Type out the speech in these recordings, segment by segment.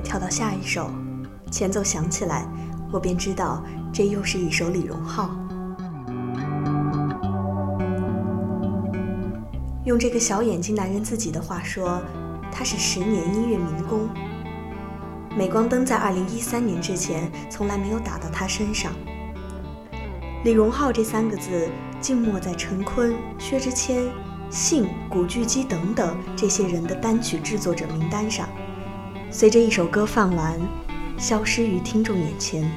跳到下一首，前奏响起来，我便知道这又是一首李荣浩。用这个小眼睛男人自己的话说，他是十年音乐民工。镁光灯在二零一三年之前从来没有打到他身上。李荣浩这三个字静默在陈坤、薛之谦、信、古巨基等等这些人的单曲制作者名单上，随着一首歌放完，消失于听众眼前。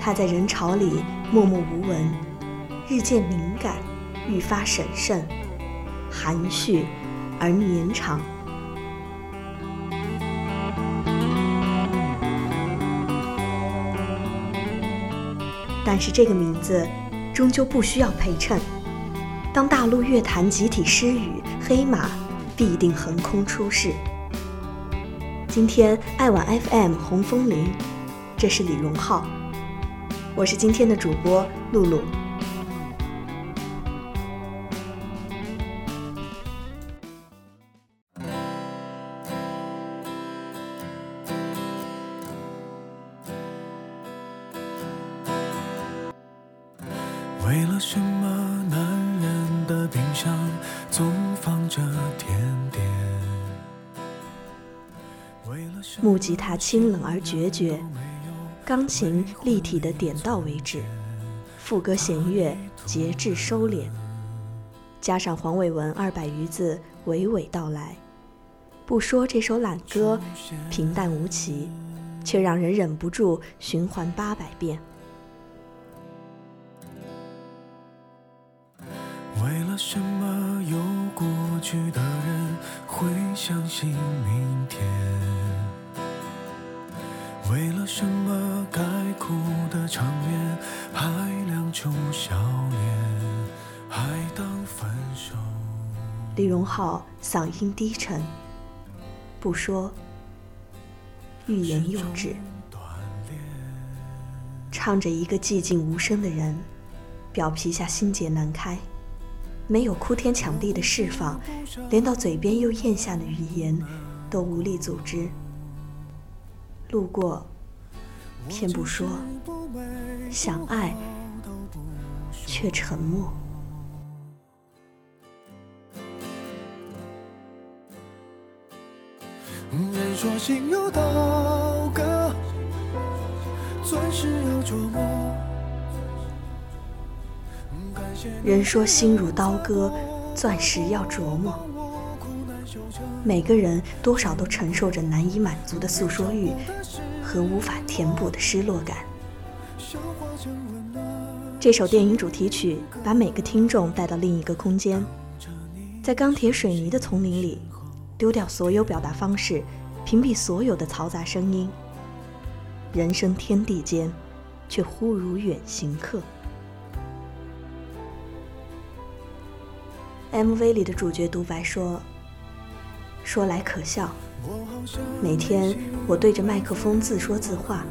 他在人潮里默默无闻，日渐敏感。愈发审慎、含蓄而绵长，但是这个名字终究不需要陪衬。当大陆乐坛集体失语，黑马必定横空出世。今天爱晚 FM 红枫林，这是李荣浩，我是今天的主播露露。为了什么男人的冰箱总放着木吉他清冷而决绝，钢琴立体的点到为止，副歌弦乐节制收敛，加上黄伟文二百余字娓娓道来，不说这首懒歌平淡无奇，却让人忍不住循环八百遍。为了什么有过去的人会相信明天？为了什么该哭的场面还亮出笑脸，还当分手？李荣浩嗓音低沉，不说，欲言又止，唱着一个寂静无声的人，表皮下心结难开。没有哭天抢地的释放，连到嘴边又咽下的语言都无力组织。路过，偏不说；想爱，却沉默。人说心有刀割，钻石要琢磨。人说心如刀割，钻石要琢磨。每个人多少都承受着难以满足的诉说欲和无法填补的失落感。这首电影主题曲把每个听众带到另一个空间，在钢铁水泥的丛林里，丢掉所有表达方式，屏蔽所有的嘈杂声音。人生天地间，却忽如远行客。MV 里的主角独白说：“说来可笑，每天我对着麦克风自说自话，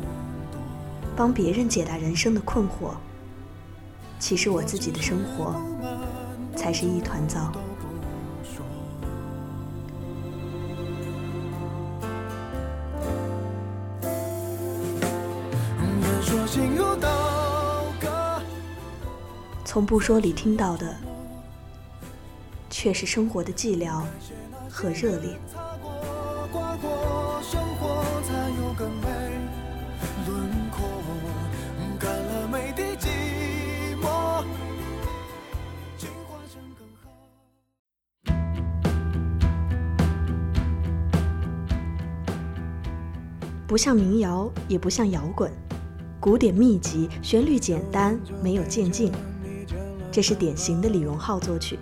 帮别人解答人生的困惑。其实我自己的生活才是一团糟。”从不说里听到的。却是生活的寂寥和热烈。不像民谣，也不像摇滚，古典密集，旋律简单，没有渐进。这是典型的李荣浩作曲。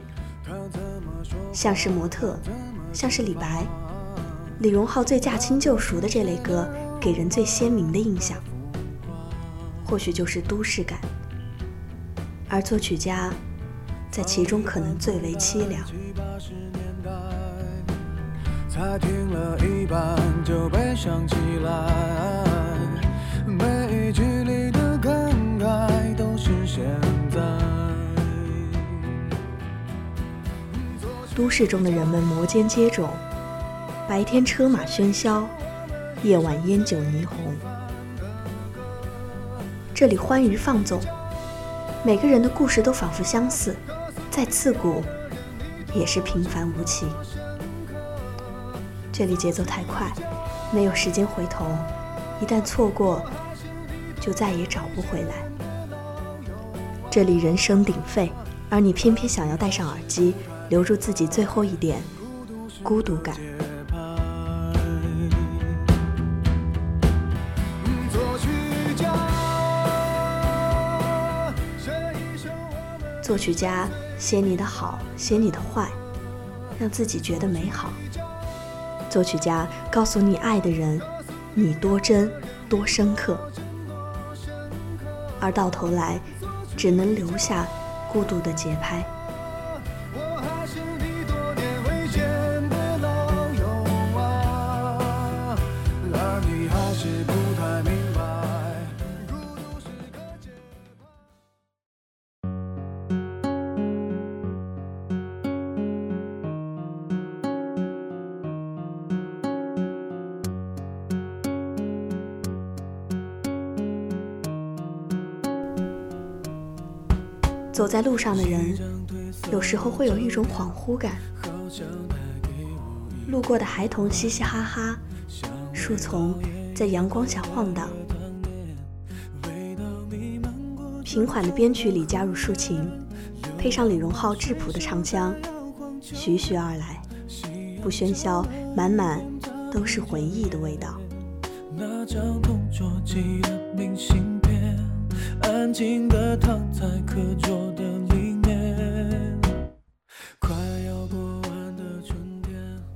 像是模特，像是李白，李荣浩最驾轻就熟的这类歌，给人最鲜明的印象，或许就是都市感，而作曲家在其中可能最为凄凉。每一句里的感慨都都市中的人们摩肩接踵，白天车马喧嚣，夜晚烟酒霓虹。这里欢愉放纵，每个人的故事都仿佛相似，再刺骨，也是平凡无奇。这里节奏太快，没有时间回头，一旦错过，就再也找不回来。这里人声鼎沸，而你偏偏想要戴上耳机，留住自己最后一点孤独感。作曲家写你的好，写你的坏，让自己觉得美好。作曲家告诉你爱的人，你多真多深刻，而到头来，只能留下孤独的节拍。走在路上的人，有时候会有一种恍惚感。路过的孩童嘻嘻哈哈，树丛在阳光下晃荡。平缓的编曲里加入竖琴，配上李荣浩质朴的唱腔，徐徐而来，不喧嚣，满满都是回忆的味道。那张同桌寄的明信片，安静的躺在课桌。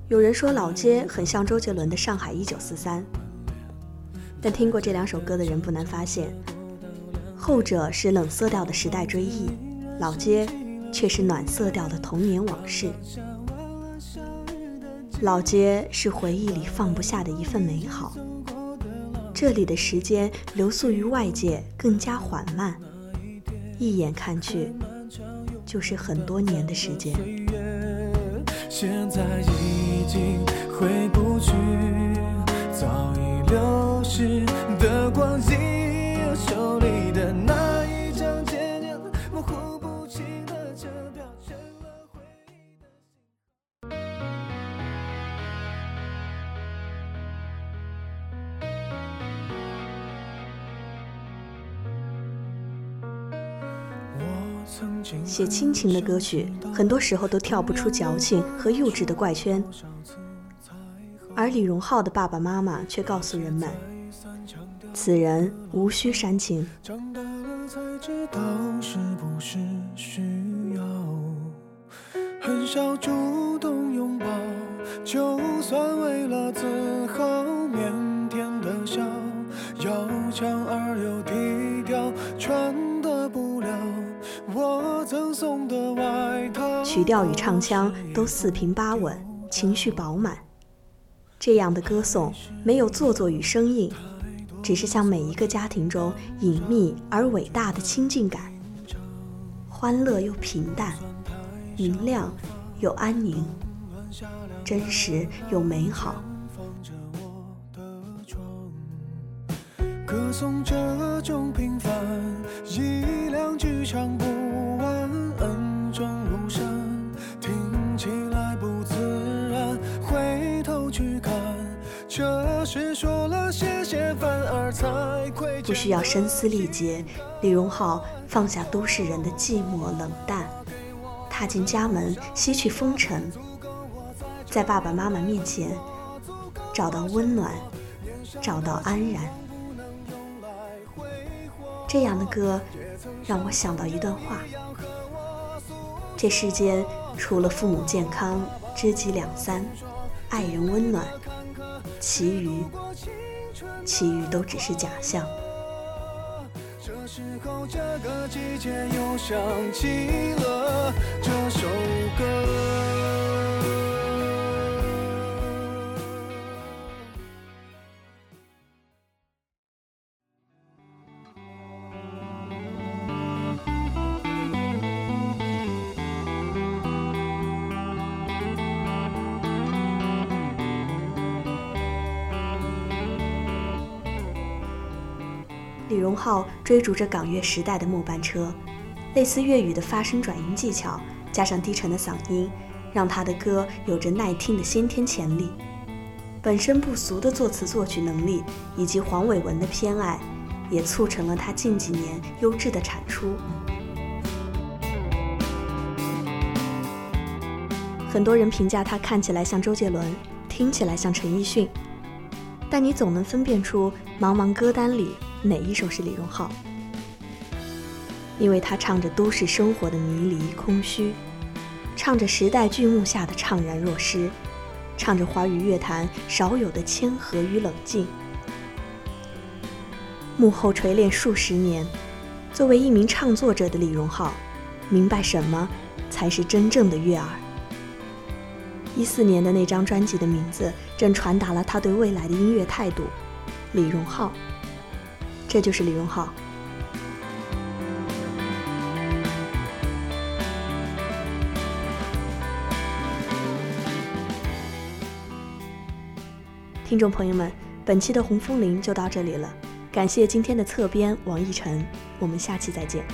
有人说老街很像周杰伦的《上海一九四三》，但听过这两首歌的人不难发现，后者是冷色调的时代追忆，老街却是暖色调的童年往事。老街是回忆里放不下的一份美好，这里的时间流速于外界更加缓慢，一眼看去就是很多年的时间。现在已经回不去，早已流逝写亲情的歌曲，很多时候都跳不出矫情和幼稚的怪圈，而李荣浩的爸爸妈妈却告诉人们，此人无需煽情。曲调与唱腔都四平八稳，情绪饱满。这样的歌颂没有做作与生硬，只是向每一个家庭中隐秘而伟大的亲近感。欢乐又平淡，明亮又安宁，真实又美好。歌颂这种平凡，一两句唱不。不需要声嘶力竭，李荣浩放下都市人的寂寞冷淡，踏进家门吸去风尘，在爸爸妈妈面前找到温暖，找到安然。这样的歌让我想到一段话：这世间除了父母健康、知己两三、爱人温暖，其余。其余都只是假象。这时候，这个季节又想起了这首歌。荣浩追逐着港乐时代的末班车，类似粤语的发声转音技巧，加上低沉的嗓音，让他的歌有着耐听的先天潜力。本身不俗的作词作曲能力，以及黄伟文的偏爱，也促成了他近几年优质的产出。很多人评价他看起来像周杰伦，听起来像陈奕迅，但你总能分辨出茫茫歌单里哪一首是李荣浩，因为他唱着都市生活的迷离空虚，唱着时代剧目下的怅然若失，唱着华语乐坛少有的谦和与冷静。幕后锤炼数十年，作为一名唱作者的李荣浩，明白什么才是真正的悦耳。一四年的那张专辑的名字，正传达了他对未来的音乐态度。李荣浩，这就是李荣浩。听众朋友们，本期的红枫林就到这里了，感谢今天的侧边王奕晨，我们下期再见。